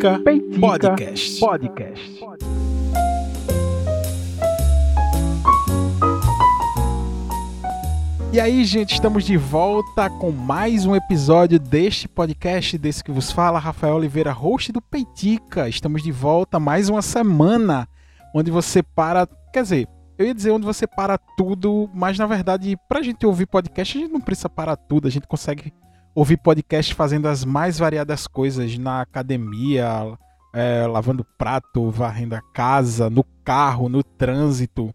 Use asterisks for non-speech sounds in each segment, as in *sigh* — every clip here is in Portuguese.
Peitica, Peitica Podcast. Podcast. E aí, gente, estamos de volta com mais um episódio deste podcast, desse que vos fala, Rafael Oliveira, host do Peitica. Estamos de volta mais uma semana onde você para, quer dizer, eu ia dizer onde você para tudo, mas na verdade, pra gente ouvir podcast, a gente não precisa parar tudo, a gente consegue ouvir podcast fazendo as mais variadas coisas na academia, é, lavando prato, varrendo a casa, no carro, no trânsito.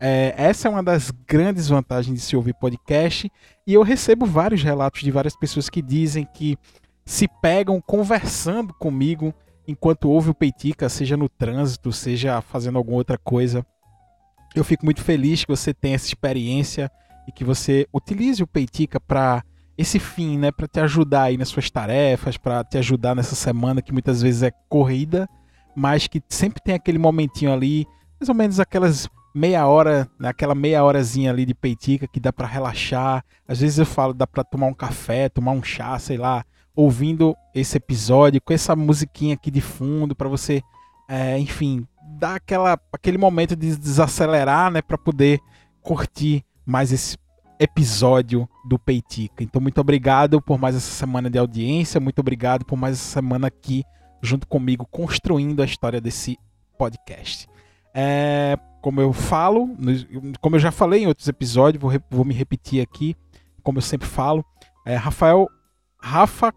É, essa é uma das grandes vantagens de se ouvir podcast. E eu recebo vários relatos de várias pessoas que dizem que se pegam conversando comigo enquanto ouve o Peitica, seja no trânsito, seja fazendo alguma outra coisa. Eu fico muito feliz que você tenha essa experiência e que você utilize o Peitica para esse fim, né, para te ajudar aí nas suas tarefas, para te ajudar nessa semana que muitas vezes é corrida, mas que sempre tem aquele momentinho ali, mais ou menos aquelas meia hora, naquela meia horazinha ali de peitica que dá para relaxar. Às vezes eu falo, dá para tomar um café, tomar um chá, sei lá, ouvindo esse episódio com essa musiquinha aqui de fundo para você, é, enfim, dar aquela aquele momento de desacelerar, né, para poder curtir mais esse episódio do Peitica. Então, muito obrigado por mais essa semana de audiência, muito obrigado por mais essa semana aqui junto comigo construindo a história desse podcast. É, como eu falo, como eu já falei em outros episódios, vou, vou me repetir aqui, como eu sempre falo, é, Rafael, Rafa,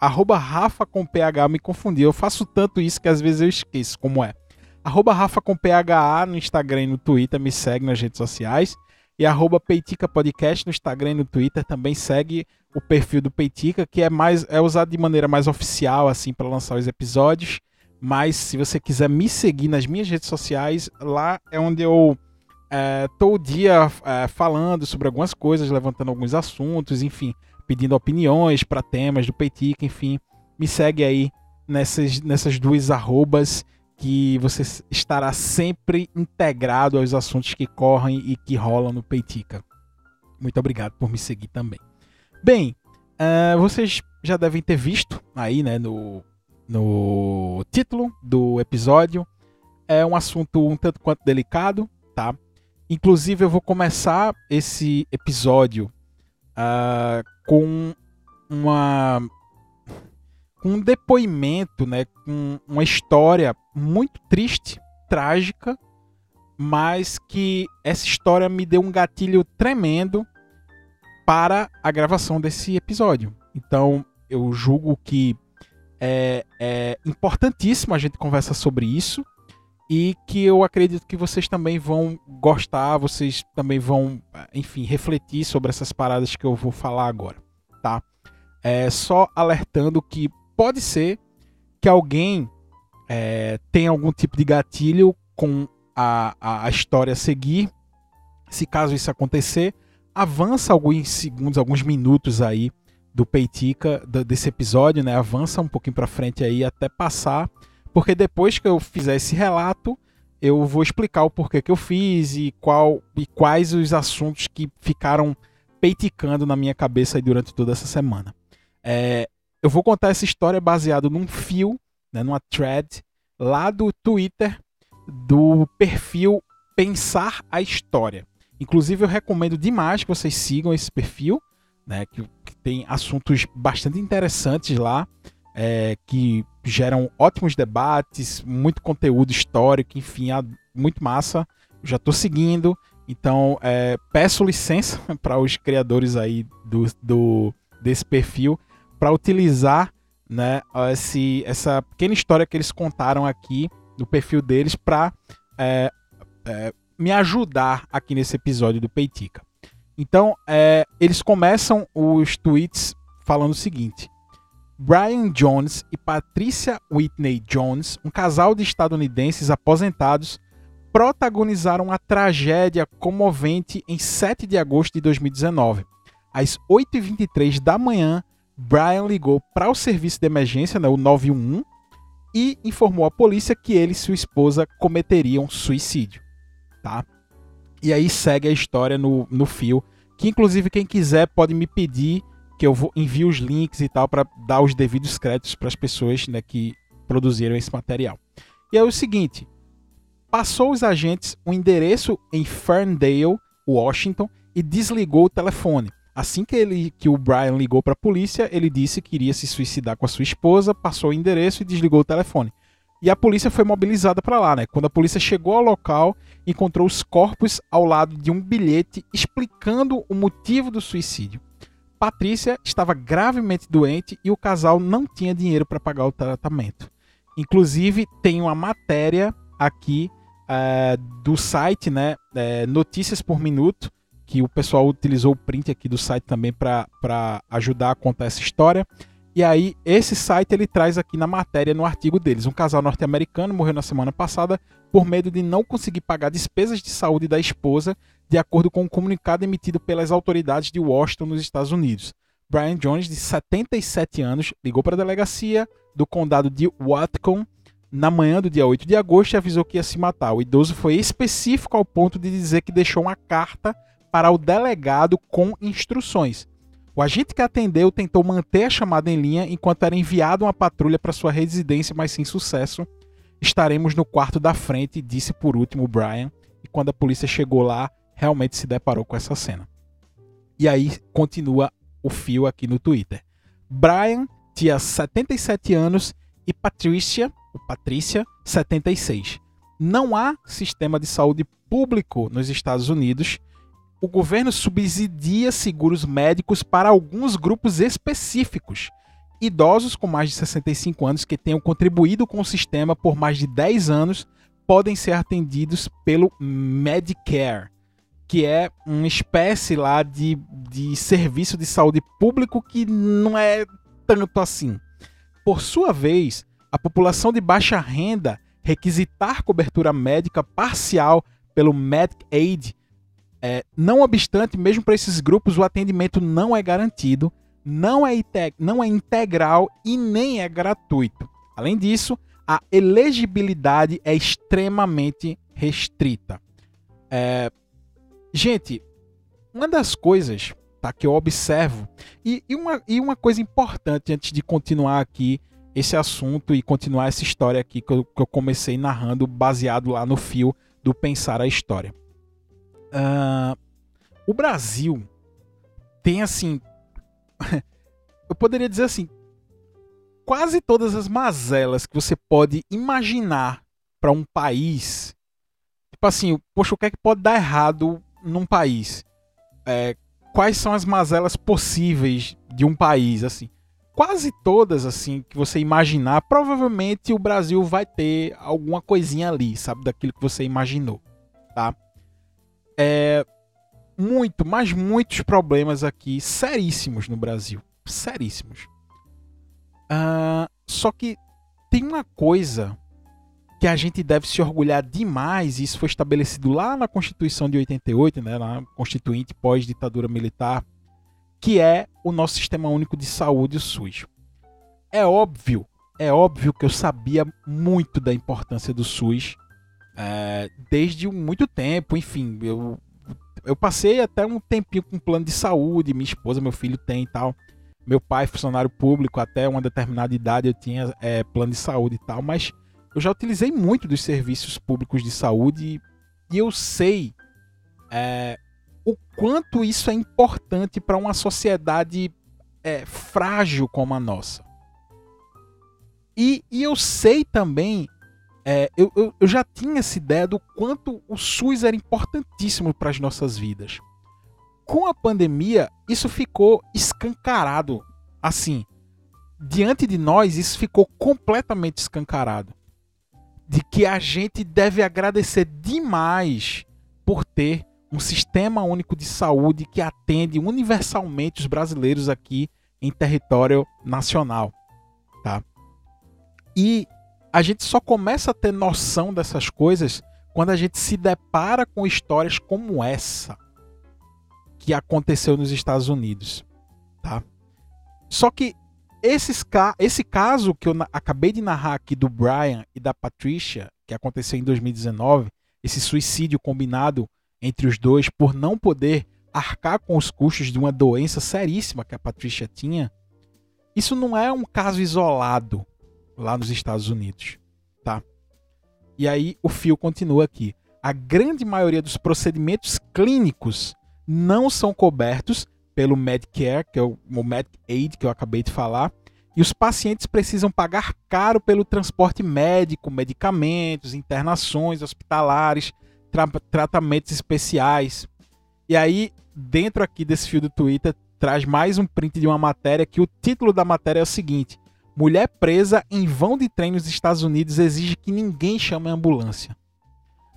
arroba Rafa com PH, me confundi, eu faço tanto isso que às vezes eu esqueço como é. Arroba Rafa com PHA no Instagram e no Twitter, me segue nas redes sociais e arroba Peitica Podcast no Instagram e no Twitter. Também segue o perfil do Peitica, que é mais é usado de maneira mais oficial assim para lançar os episódios. Mas se você quiser me seguir nas minhas redes sociais, lá é onde eu é, tô o dia é, falando sobre algumas coisas, levantando alguns assuntos, enfim, pedindo opiniões para temas do Peitica, enfim. Me segue aí nessas, nessas duas arrobas que você estará sempre integrado aos assuntos que correm e que rolam no Peitica. Muito obrigado por me seguir também. Bem, uh, vocês já devem ter visto aí, né, no, no título do episódio. É um assunto um tanto quanto delicado, tá? Inclusive, eu vou começar esse episódio uh, com uma um depoimento, né, com uma história muito triste, trágica, mas que essa história me deu um gatilho tremendo para a gravação desse episódio. Então, eu julgo que é, é importantíssimo a gente conversar sobre isso e que eu acredito que vocês também vão gostar, vocês também vão, enfim, refletir sobre essas paradas que eu vou falar agora, tá? É só alertando que pode ser que alguém é, tenha algum tipo de gatilho com a, a, a história a seguir. Se caso isso acontecer, avança alguns segundos, alguns minutos aí do Peitica desse episódio, né? Avança um pouquinho para frente aí até passar, porque depois que eu fizer esse relato, eu vou explicar o porquê que eu fiz e qual e quais os assuntos que ficaram peiticando na minha cabeça durante toda essa semana. É, eu vou contar essa história baseado num fio, né, numa thread lá do Twitter do perfil Pensar a História. Inclusive eu recomendo demais que vocês sigam esse perfil, né, que, que tem assuntos bastante interessantes lá, é, que geram ótimos debates, muito conteúdo histórico, enfim, muito massa. Eu já estou seguindo, então é, peço licença *laughs* para os criadores aí do, do desse perfil para utilizar né, esse, essa pequena história que eles contaram aqui no perfil deles para é, é, me ajudar aqui nesse episódio do Peitica. Então, é, eles começam os tweets falando o seguinte: Brian Jones e Patricia Whitney Jones, um casal de estadunidenses aposentados, protagonizaram a tragédia comovente em 7 de agosto de 2019. Às 8h23 da manhã, Brian ligou para o serviço de emergência, né, o 911, e informou à polícia que ele e sua esposa cometeriam suicídio. Tá? E aí segue a história no, no fio, que inclusive quem quiser pode me pedir que eu envie os links e tal para dar os devidos créditos para as pessoas né, que produziram esse material. E é o seguinte: passou os agentes um endereço em Ferndale, Washington, e desligou o telefone. Assim que, ele, que o Brian ligou para a polícia, ele disse que iria se suicidar com a sua esposa, passou o endereço e desligou o telefone. E a polícia foi mobilizada para lá, né? Quando a polícia chegou ao local, encontrou os corpos ao lado de um bilhete explicando o motivo do suicídio. Patrícia estava gravemente doente e o casal não tinha dinheiro para pagar o tratamento. Inclusive, tem uma matéria aqui é, do site, né? É, Notícias por Minuto, que o pessoal utilizou o print aqui do site também para ajudar a contar essa história. E aí, esse site ele traz aqui na matéria, no artigo deles. Um casal norte-americano morreu na semana passada por medo de não conseguir pagar despesas de saúde da esposa, de acordo com um comunicado emitido pelas autoridades de Washington, nos Estados Unidos. Brian Jones, de 77 anos, ligou para a delegacia do condado de Whatcom na manhã do dia 8 de agosto e avisou que ia se matar. O idoso foi específico ao ponto de dizer que deixou uma carta para o delegado com instruções. O agente que atendeu tentou manter a chamada em linha enquanto era enviado uma patrulha para sua residência, mas sem sucesso. Estaremos no quarto da frente, disse por último Brian, e quando a polícia chegou lá, realmente se deparou com essa cena. E aí continua o fio aqui no Twitter. Brian tinha 77 anos e Patricia, Patrícia, 76. Não há sistema de saúde público nos Estados Unidos o governo subsidia seguros médicos para alguns grupos específicos. Idosos com mais de 65 anos que tenham contribuído com o sistema por mais de 10 anos podem ser atendidos pelo Medicare, que é uma espécie lá de, de serviço de saúde público que não é tanto assim. Por sua vez, a população de baixa renda requisitar cobertura médica parcial pelo Medicaid é, não obstante, mesmo para esses grupos, o atendimento não é garantido, não é, não é integral e nem é gratuito. Além disso, a elegibilidade é extremamente restrita. É, gente, uma das coisas tá, que eu observo, e, e, uma, e uma coisa importante antes de continuar aqui esse assunto e continuar essa história aqui que eu, que eu comecei narrando, baseado lá no fio do Pensar a História. Uh, o Brasil tem assim. *laughs* eu poderia dizer assim. Quase todas as mazelas que você pode imaginar para um país. Tipo assim, poxa, o que é que pode dar errado num país? É, quais são as mazelas possíveis de um país, assim? Quase todas, assim, que você imaginar, provavelmente o Brasil vai ter alguma coisinha ali, sabe? Daquilo que você imaginou, tá? É, muito, mas muitos problemas aqui seríssimos no Brasil. Seríssimos. Uh, só que tem uma coisa que a gente deve se orgulhar demais, e isso foi estabelecido lá na Constituição de 88, né, na Constituinte pós-ditadura militar, que é o nosso Sistema Único de Saúde, o SUS. É óbvio, é óbvio que eu sabia muito da importância do SUS é, desde muito tempo, enfim, eu, eu passei até um tempinho com plano de saúde, minha esposa, meu filho tem e tal. Meu pai, funcionário público, até uma determinada idade eu tinha é, plano de saúde e tal, mas eu já utilizei muito dos serviços públicos de saúde e eu sei é, o quanto isso é importante para uma sociedade é, frágil como a nossa. E, e eu sei também é, eu, eu, eu, já tinha essa ideia do quanto o SUS era importantíssimo para as nossas vidas. Com a pandemia, isso ficou escancarado. Assim, diante de nós, isso ficou completamente escancarado. De que a gente deve agradecer demais por ter um sistema único de saúde que atende universalmente os brasileiros aqui em território nacional, tá? E a gente só começa a ter noção dessas coisas quando a gente se depara com histórias como essa que aconteceu nos Estados Unidos, tá? Só que esses, esse caso que eu acabei de narrar aqui do Brian e da Patricia, que aconteceu em 2019, esse suicídio combinado entre os dois por não poder arcar com os custos de uma doença seríssima que a Patricia tinha, isso não é um caso isolado lá nos Estados Unidos, tá? E aí o fio continua aqui. A grande maioria dos procedimentos clínicos não são cobertos pelo Medicare, que é o, o Medicaid que eu acabei de falar, e os pacientes precisam pagar caro pelo transporte médico, medicamentos, internações hospitalares, tra tratamentos especiais. E aí, dentro aqui desse fio do Twitter, traz mais um print de uma matéria que o título da matéria é o seguinte: Mulher presa em vão de trem nos Estados Unidos exige que ninguém chame a ambulância.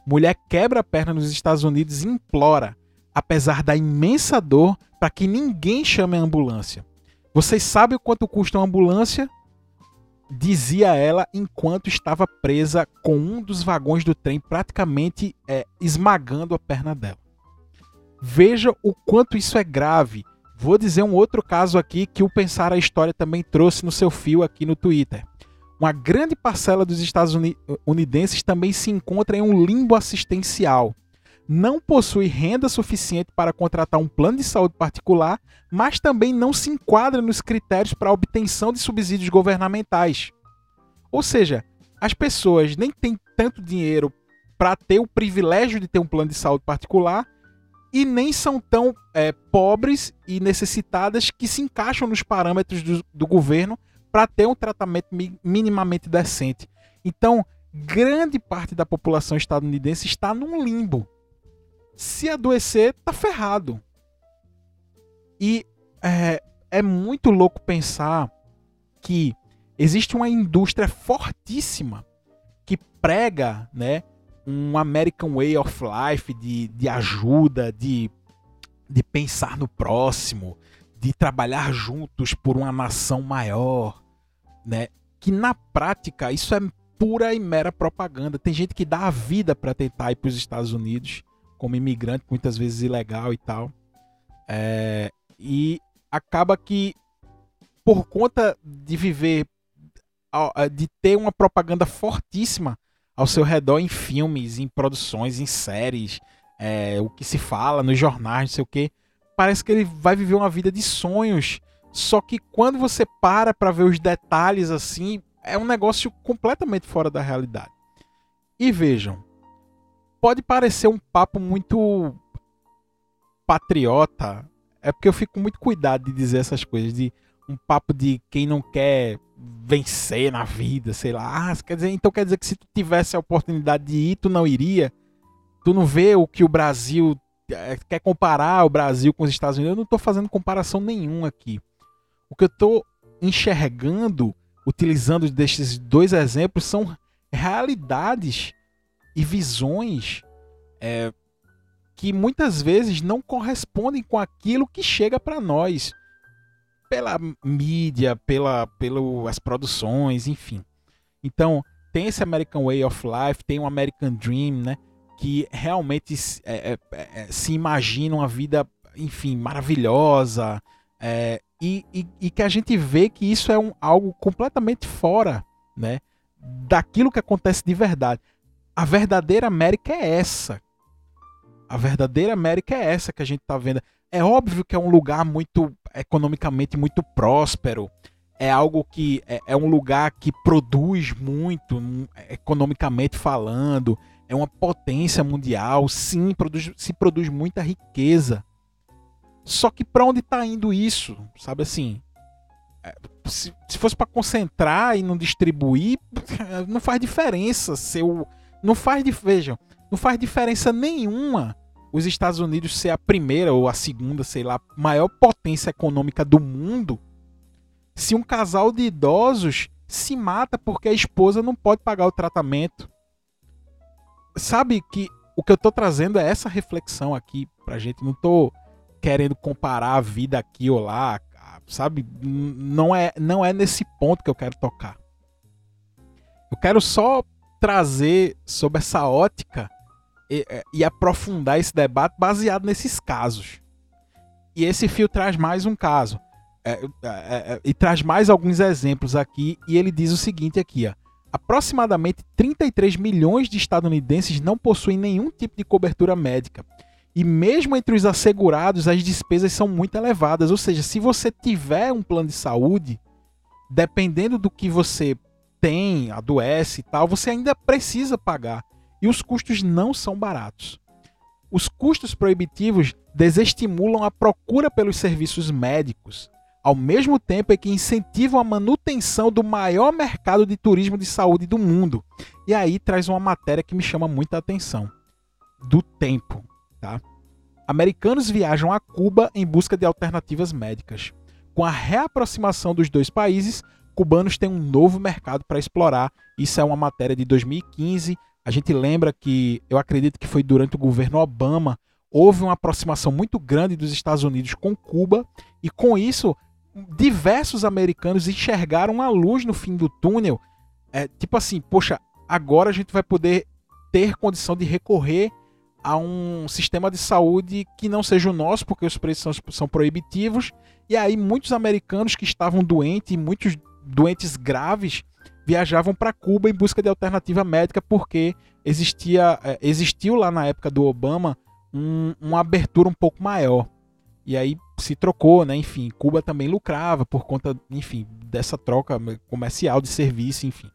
Mulher quebra a perna nos Estados Unidos e implora, apesar da imensa dor, para que ninguém chame a ambulância. Vocês sabem quanto custa uma ambulância? Dizia ela enquanto estava presa com um dos vagões do trem praticamente é, esmagando a perna dela. Veja o quanto isso é grave. Vou dizer um outro caso aqui que o Pensar a História também trouxe no seu fio aqui no Twitter. Uma grande parcela dos estadunidenses também se encontra em um limbo assistencial não possui renda suficiente para contratar um plano de saúde particular, mas também não se enquadra nos critérios para a obtenção de subsídios governamentais. Ou seja, as pessoas nem têm tanto dinheiro para ter o privilégio de ter um plano de saúde particular e nem são tão é, pobres e necessitadas que se encaixam nos parâmetros do, do governo para ter um tratamento minimamente decente. Então, grande parte da população estadunidense está num limbo se adoecer, tá ferrado. E é, é muito louco pensar que existe uma indústria fortíssima que prega, né, um American Way of Life de, de ajuda, de, de pensar no próximo, de trabalhar juntos por uma nação maior, né? Que na prática isso é pura e mera propaganda. Tem gente que dá a vida para tentar ir para os Estados Unidos como imigrante, muitas vezes ilegal e tal. É, e acaba que, por conta de viver, de ter uma propaganda fortíssima ao seu redor em filmes, em produções, em séries, é, o que se fala nos jornais, não sei o que, parece que ele vai viver uma vida de sonhos. Só que quando você para para ver os detalhes assim, é um negócio completamente fora da realidade. E vejam, pode parecer um papo muito patriota, é porque eu fico muito cuidado de dizer essas coisas, de um papo de quem não quer vencer na vida, sei lá. Ah, quer dizer, então quer dizer que se tu tivesse a oportunidade de ir, tu não iria? Tu não vê o que o Brasil eh, quer comparar o Brasil com os Estados Unidos? Eu não estou fazendo comparação nenhuma aqui. O que eu estou enxergando, utilizando destes dois exemplos, são realidades e visões é, que muitas vezes não correspondem com aquilo que chega para nós pela mídia, pela, pelas produções, enfim. Então, tem esse American Way of Life, tem o American Dream, né? Que realmente é, é, é, se imagina uma vida, enfim, maravilhosa. É, e, e, e, que a gente vê que isso é um, algo completamente fora, né? Daquilo que acontece de verdade a verdadeira América é essa. A verdadeira América é essa que a gente está vendo. É óbvio que é um lugar muito economicamente muito próspero. É algo que é, é um lugar que produz muito, economicamente falando. É uma potência mundial. Sim, produz, se produz muita riqueza. Só que para onde está indo isso? Sabe assim? É, se, se fosse para concentrar e não distribuir, *laughs* não faz diferença ser o, não faz, vejam, não faz diferença nenhuma os Estados Unidos ser a primeira ou a segunda, sei lá, maior potência econômica do mundo se um casal de idosos se mata porque a esposa não pode pagar o tratamento. Sabe que o que eu tô trazendo é essa reflexão aqui pra gente. Não tô querendo comparar a vida aqui ou lá, sabe? Não é, não é nesse ponto que eu quero tocar. Eu quero só trazer sobre essa ótica e, e, aprofundar esse debate baseado nesses casos. E esse fio traz mais um caso. É, é, é, é, e traz mais alguns exemplos aqui. E ele diz o seguinte aqui, ó. Aproximadamente 33 milhões de estadunidenses não possuem nenhum tipo de cobertura médica. E mesmo entre os assegurados, as despesas são muito elevadas. Ou seja, se você tiver um plano de saúde, dependendo do que você tem, adoece e tal, você ainda precisa pagar. E os custos não são baratos. Os custos proibitivos desestimulam a procura pelos serviços médicos, ao mesmo tempo é que incentivam a manutenção do maior mercado de turismo de saúde do mundo. E aí traz uma matéria que me chama muita atenção. Do tempo, tá? Americanos viajam a Cuba em busca de alternativas médicas. Com a reaproximação dos dois países, cubanos têm um novo mercado para explorar. Isso é uma matéria de 2015 a gente lembra que, eu acredito que foi durante o governo Obama, houve uma aproximação muito grande dos Estados Unidos com Cuba, e com isso, diversos americanos enxergaram a luz no fim do túnel. É, tipo assim, poxa, agora a gente vai poder ter condição de recorrer a um sistema de saúde que não seja o nosso, porque os preços são, são proibitivos. E aí, muitos americanos que estavam doentes, muitos doentes graves, viajavam para Cuba em busca de alternativa médica porque existia é, existiu lá na época do Obama um, uma abertura um pouco maior e aí se trocou, né? Enfim, Cuba também lucrava por conta, enfim, dessa troca comercial de serviço, enfim.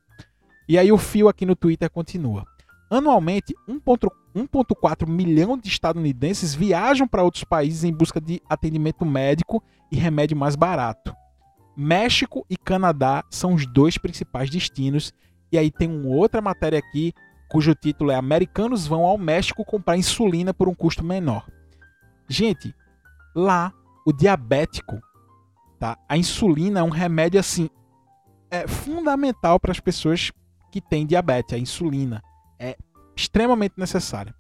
E aí o fio aqui no Twitter continua. Anualmente, 1,4 milhão de estadunidenses viajam para outros países em busca de atendimento médico e remédio mais barato. México e Canadá são os dois principais destinos. E aí tem uma outra matéria aqui cujo título é Americanos vão ao México comprar insulina por um custo menor. Gente, lá o diabético, tá? A insulina é um remédio assim é fundamental para as pessoas que têm diabetes, a insulina é extremamente necessária.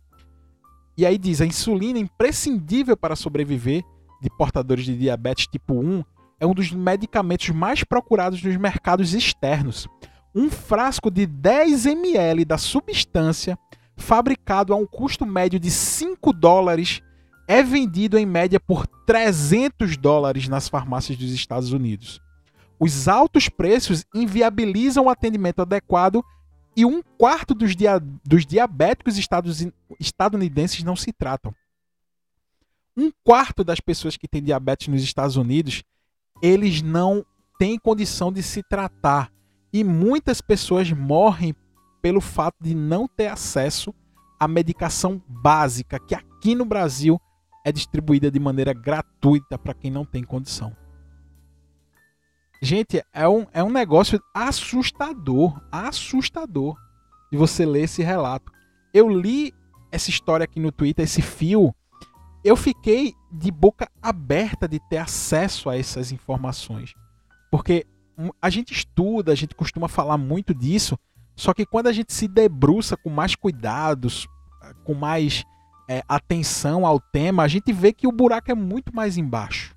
E aí diz, a insulina é imprescindível para sobreviver de portadores de diabetes tipo 1 é um dos medicamentos mais procurados nos mercados externos. Um frasco de 10 ml da substância, fabricado a um custo médio de 5 dólares, é vendido em média por 300 dólares nas farmácias dos Estados Unidos. Os altos preços inviabilizam o atendimento adequado e um quarto dos, dia dos diabéticos estadunidenses não se tratam. Um quarto das pessoas que têm diabetes nos Estados Unidos eles não têm condição de se tratar. E muitas pessoas morrem pelo fato de não ter acesso à medicação básica, que aqui no Brasil é distribuída de maneira gratuita para quem não tem condição. Gente, é um, é um negócio assustador, assustador de você ler esse relato. Eu li essa história aqui no Twitter, esse fio, eu fiquei de boca aberta de ter acesso a essas informações. Porque a gente estuda, a gente costuma falar muito disso, só que quando a gente se debruça com mais cuidados, com mais é, atenção ao tema, a gente vê que o buraco é muito mais embaixo.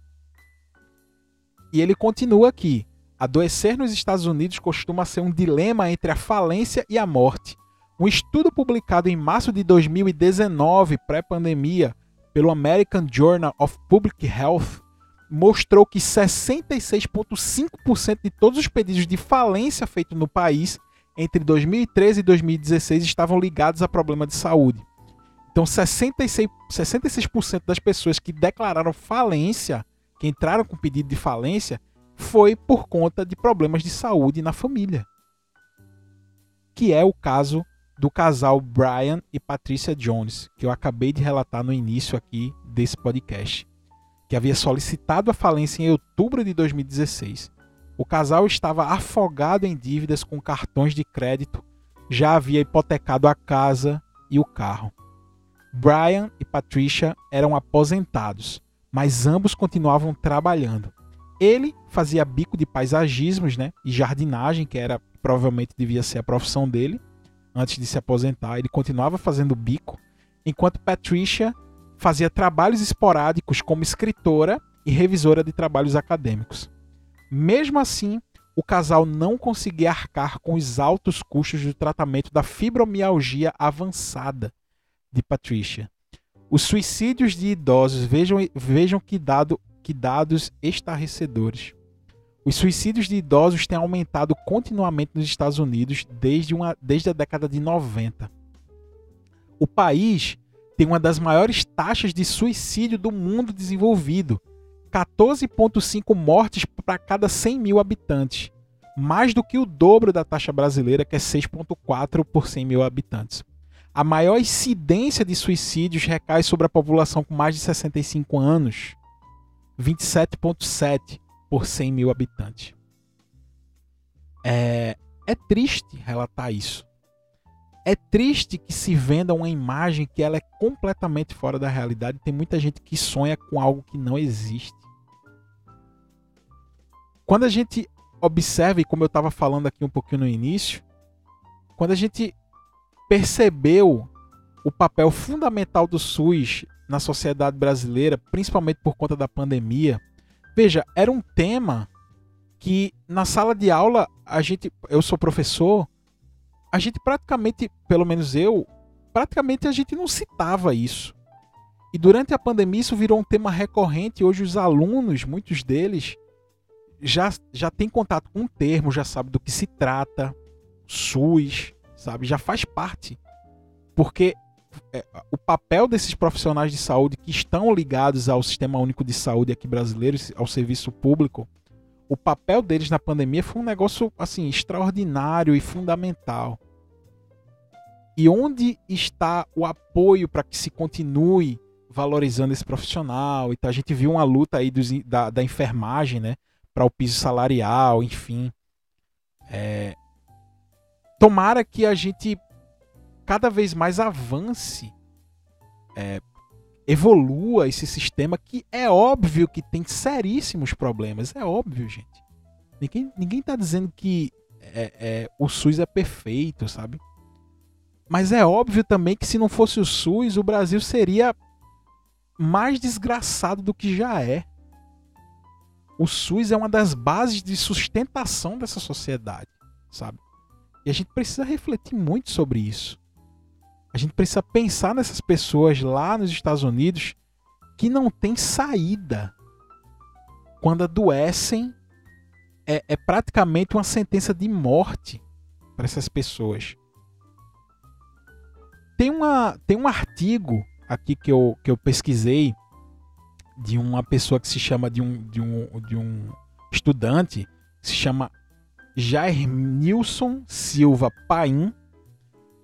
E ele continua aqui. Adoecer nos Estados Unidos costuma ser um dilema entre a falência e a morte. Um estudo publicado em março de 2019, pré-pandemia, pelo American Journal of Public Health mostrou que 66,5% de todos os pedidos de falência feitos no país entre 2013 e 2016 estavam ligados a problema de saúde. Então, 66%, 66 das pessoas que declararam falência, que entraram com pedido de falência, foi por conta de problemas de saúde na família. Que é o caso do casal Brian e Patricia Jones, que eu acabei de relatar no início aqui desse podcast, que havia solicitado a falência em outubro de 2016. O casal estava afogado em dívidas com cartões de crédito, já havia hipotecado a casa e o carro. Brian e Patricia eram aposentados, mas ambos continuavam trabalhando. Ele fazia bico de paisagismos né, e jardinagem, que era provavelmente devia ser a profissão dele, antes de se aposentar, ele continuava fazendo bico, enquanto Patricia fazia trabalhos esporádicos como escritora e revisora de trabalhos acadêmicos. Mesmo assim, o casal não conseguia arcar com os altos custos do tratamento da fibromialgia avançada de Patricia. Os suicídios de idosos, vejam, vejam que, dado, que dados estarrecedores. Os suicídios de idosos têm aumentado continuamente nos Estados Unidos desde, uma, desde a década de 90. O país tem uma das maiores taxas de suicídio do mundo desenvolvido, 14,5 mortes para cada 100 mil habitantes. mais do que o dobro da taxa brasileira, que é 6,4 por 100 mil habitantes. A maior incidência de suicídios recai sobre a população com mais de 65 anos, 27,7 por 100 mil habitantes. É, é triste relatar isso. É triste que se venda uma imagem que ela é completamente fora da realidade. Tem muita gente que sonha com algo que não existe. Quando a gente observa, e como eu estava falando aqui um pouquinho no início, quando a gente percebeu o papel fundamental do SUS na sociedade brasileira, principalmente por conta da pandemia, veja, era um tema que na sala de aula a gente, eu sou professor, a gente praticamente, pelo menos eu, praticamente a gente não citava isso. E durante a pandemia isso virou um tema recorrente. Hoje os alunos, muitos deles, já, já tem contato com o termo, já sabe do que se trata, SUS, sabe? Já faz parte. Porque o papel desses profissionais de saúde que estão ligados ao Sistema Único de Saúde aqui brasileiro, ao serviço público, o papel deles na pandemia foi um negócio assim extraordinário e fundamental. E onde está o apoio para que se continue valorizando esse profissional? Então a gente viu uma luta aí dos, da, da enfermagem, né, para o piso salarial, enfim. É... Tomara que a gente cada vez mais avance, é, evolua esse sistema que é óbvio que tem seríssimos problemas. É óbvio, gente. Ninguém, ninguém tá dizendo que é, é, o SUS é perfeito, sabe? Mas é óbvio também que se não fosse o SUS, o Brasil seria mais desgraçado do que já é. O SUS é uma das bases de sustentação dessa sociedade, sabe? E a gente precisa refletir muito sobre isso. A gente precisa pensar nessas pessoas lá nos Estados Unidos que não tem saída. Quando adoecem, é, é praticamente uma sentença de morte para essas pessoas. Tem, uma, tem um artigo aqui que eu, que eu pesquisei de uma pessoa que se chama de um, de um, de um estudante que se chama Jair Nilson Silva Paim.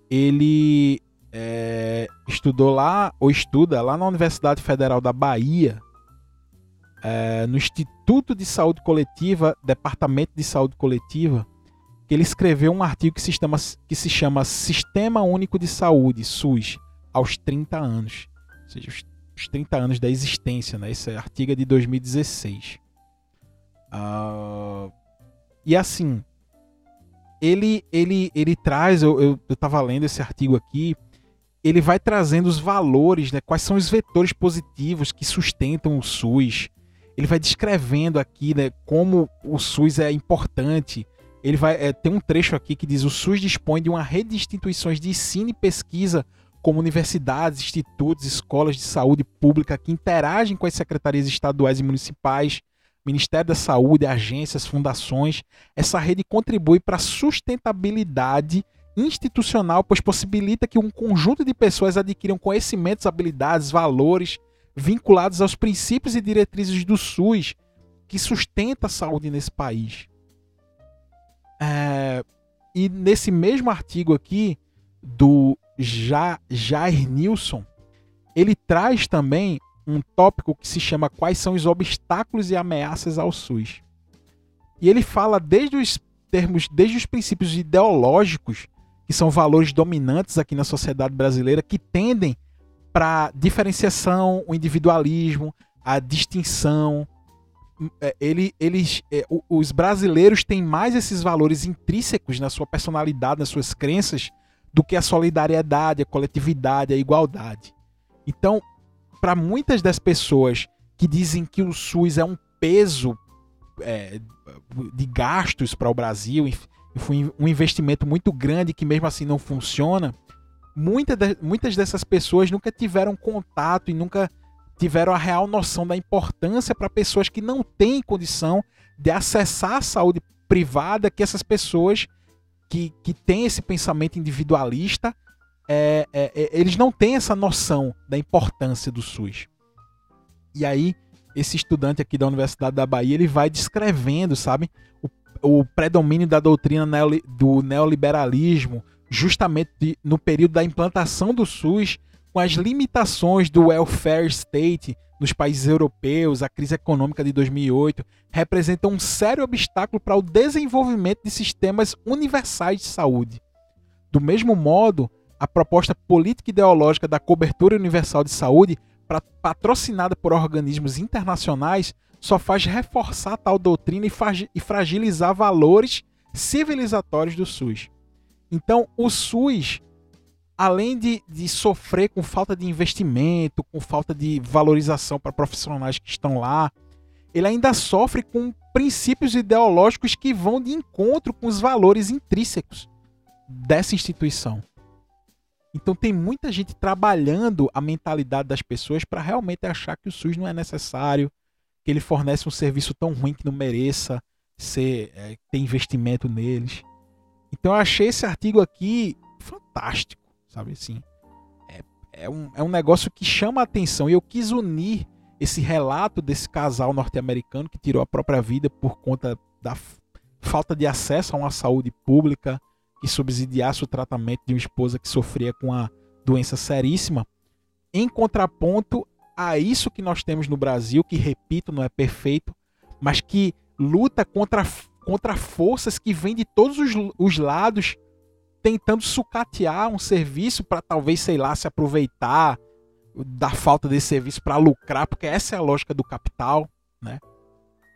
Ele é, estudou lá, ou estuda lá na Universidade Federal da Bahia, é, no Instituto de Saúde Coletiva, Departamento de Saúde Coletiva, que ele escreveu um artigo que se chama, que se chama Sistema Único de Saúde, SUS, aos 30 anos. Ou seja, os, os 30 anos da existência, né? Esse artigo é de 2016. Uh, ah, e assim, ele, ele, ele traz, eu, eu, eu lendo esse artigo aqui, ele vai trazendo os valores, né? quais são os vetores positivos que sustentam o SUS. Ele vai descrevendo aqui né, como o SUS é importante. Ele vai é, tem um trecho aqui que diz: o SUS dispõe de uma rede de instituições de ensino e pesquisa, como universidades, institutos, escolas de saúde pública que interagem com as secretarias estaduais e municipais, Ministério da Saúde, agências, fundações. Essa rede contribui para a sustentabilidade institucional, pois possibilita que um conjunto de pessoas adquiram conhecimentos, habilidades, valores vinculados aos princípios e diretrizes do SUS que sustenta a saúde nesse país. É, e nesse mesmo artigo aqui do ja, Jair Nilson, ele traz também um tópico que se chama Quais são os obstáculos e ameaças ao SUS. E ele fala desde os termos, desde os princípios ideológicos que são valores dominantes aqui na sociedade brasileira que tendem para diferenciação, o individualismo, a distinção. É, ele, eles, é, os brasileiros têm mais esses valores intrínsecos na sua personalidade, nas suas crenças, do que a solidariedade, a coletividade, a igualdade. Então, para muitas das pessoas que dizem que o SUS é um peso é, de gastos para o Brasil, foi um investimento muito grande que mesmo assim não funciona, muita de, muitas dessas pessoas nunca tiveram contato e nunca tiveram a real noção da importância para pessoas que não têm condição de acessar a saúde privada, que essas pessoas que, que têm esse pensamento individualista, é, é, é, eles não têm essa noção da importância do SUS. E aí, esse estudante aqui da Universidade da Bahia, ele vai descrevendo, sabe, o predomínio da doutrina neoli, do neoliberalismo, justamente no período da implantação do SUS, com as limitações do welfare state nos países europeus, a crise econômica de 2008, representa um sério obstáculo para o desenvolvimento de sistemas universais de saúde. Do mesmo modo, a proposta política ideológica da cobertura universal de saúde, patrocinada por organismos internacionais, só faz reforçar tal doutrina e fragilizar valores civilizatórios do SUS. Então, o SUS além de, de sofrer com falta de investimento, com falta de valorização para profissionais que estão lá, ele ainda sofre com princípios ideológicos que vão de encontro com os valores intrínsecos dessa instituição. Então tem muita gente trabalhando a mentalidade das pessoas para realmente achar que o SUS não é necessário, que ele fornece um serviço tão ruim que não mereça ser é, ter investimento neles. Então eu achei esse artigo aqui fantástico sabe assim? É, é, um, é um negócio que chama a atenção e eu quis unir esse relato desse casal norte-americano que tirou a própria vida por conta da falta de acesso a uma saúde pública que subsidiasse o tratamento de uma esposa que sofria com a doença seríssima, em contraponto a isso que nós temos no Brasil, que repito, não é perfeito, mas que luta contra, contra forças que vêm de todos os, os lados tentando sucatear um serviço para talvez, sei lá, se aproveitar da falta desse serviço para lucrar, porque essa é a lógica do capital, né?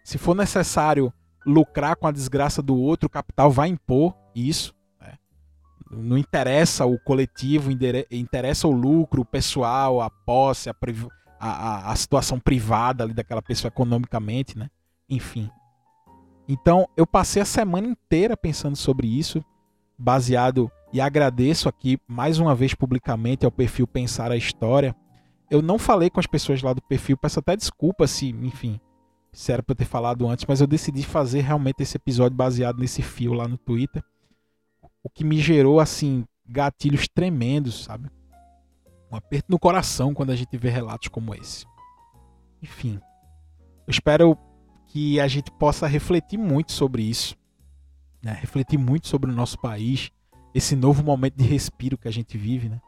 Se for necessário lucrar com a desgraça do outro, o capital vai impor isso. Né? Não interessa o coletivo, interessa o lucro, o pessoal, a posse, a, a, a situação privada ali daquela pessoa economicamente, né? Enfim. Então, eu passei a semana inteira pensando sobre isso baseado e agradeço aqui mais uma vez publicamente ao perfil Pensar a História. Eu não falei com as pessoas lá do perfil, peço até desculpa se, enfim, se era para eu ter falado antes, mas eu decidi fazer realmente esse episódio baseado nesse fio lá no Twitter. O que me gerou, assim, gatilhos tremendos, sabe? Um aperto no coração quando a gente vê relatos como esse. Enfim, eu espero que a gente possa refletir muito sobre isso né? refletir muito sobre o nosso país, esse novo momento de respiro que a gente vive, né?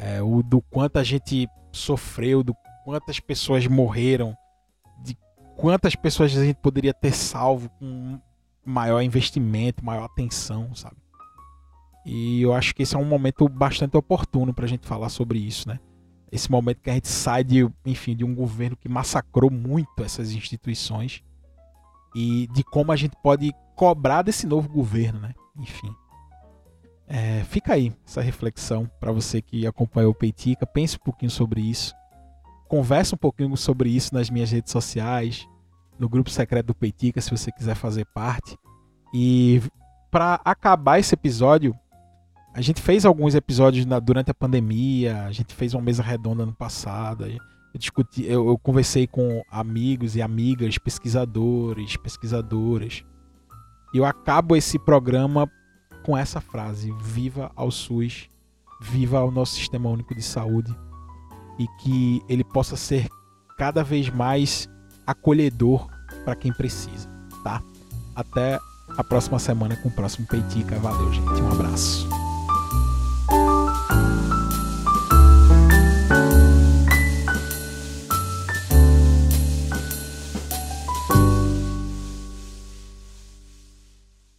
É, o do quanto a gente sofreu, do quantas pessoas morreram, de quantas pessoas a gente poderia ter salvo com maior investimento, maior atenção, sabe? E eu acho que esse é um momento bastante oportuno para a gente falar sobre isso, né? Esse momento que a gente sai de, enfim, de um governo que massacrou muito essas instituições e de como a gente pode cobrar desse novo governo, né? Enfim. É, fica aí essa reflexão para você que acompanhou o Peitica. Pense um pouquinho sobre isso. Converse um pouquinho sobre isso nas minhas redes sociais, no grupo secreto do Peitica, se você quiser fazer parte. E para acabar esse episódio, a gente fez alguns episódios na, durante a pandemia, a gente fez uma mesa redonda no passado. Eu, discuti, eu, eu conversei com amigos e amigas, pesquisadores, pesquisadoras e eu acabo esse programa com essa frase: Viva ao SUS, viva ao nosso Sistema Único de Saúde e que ele possa ser cada vez mais acolhedor para quem precisa, tá? Até a próxima semana com o próximo Peitica. Valeu, gente. Um abraço.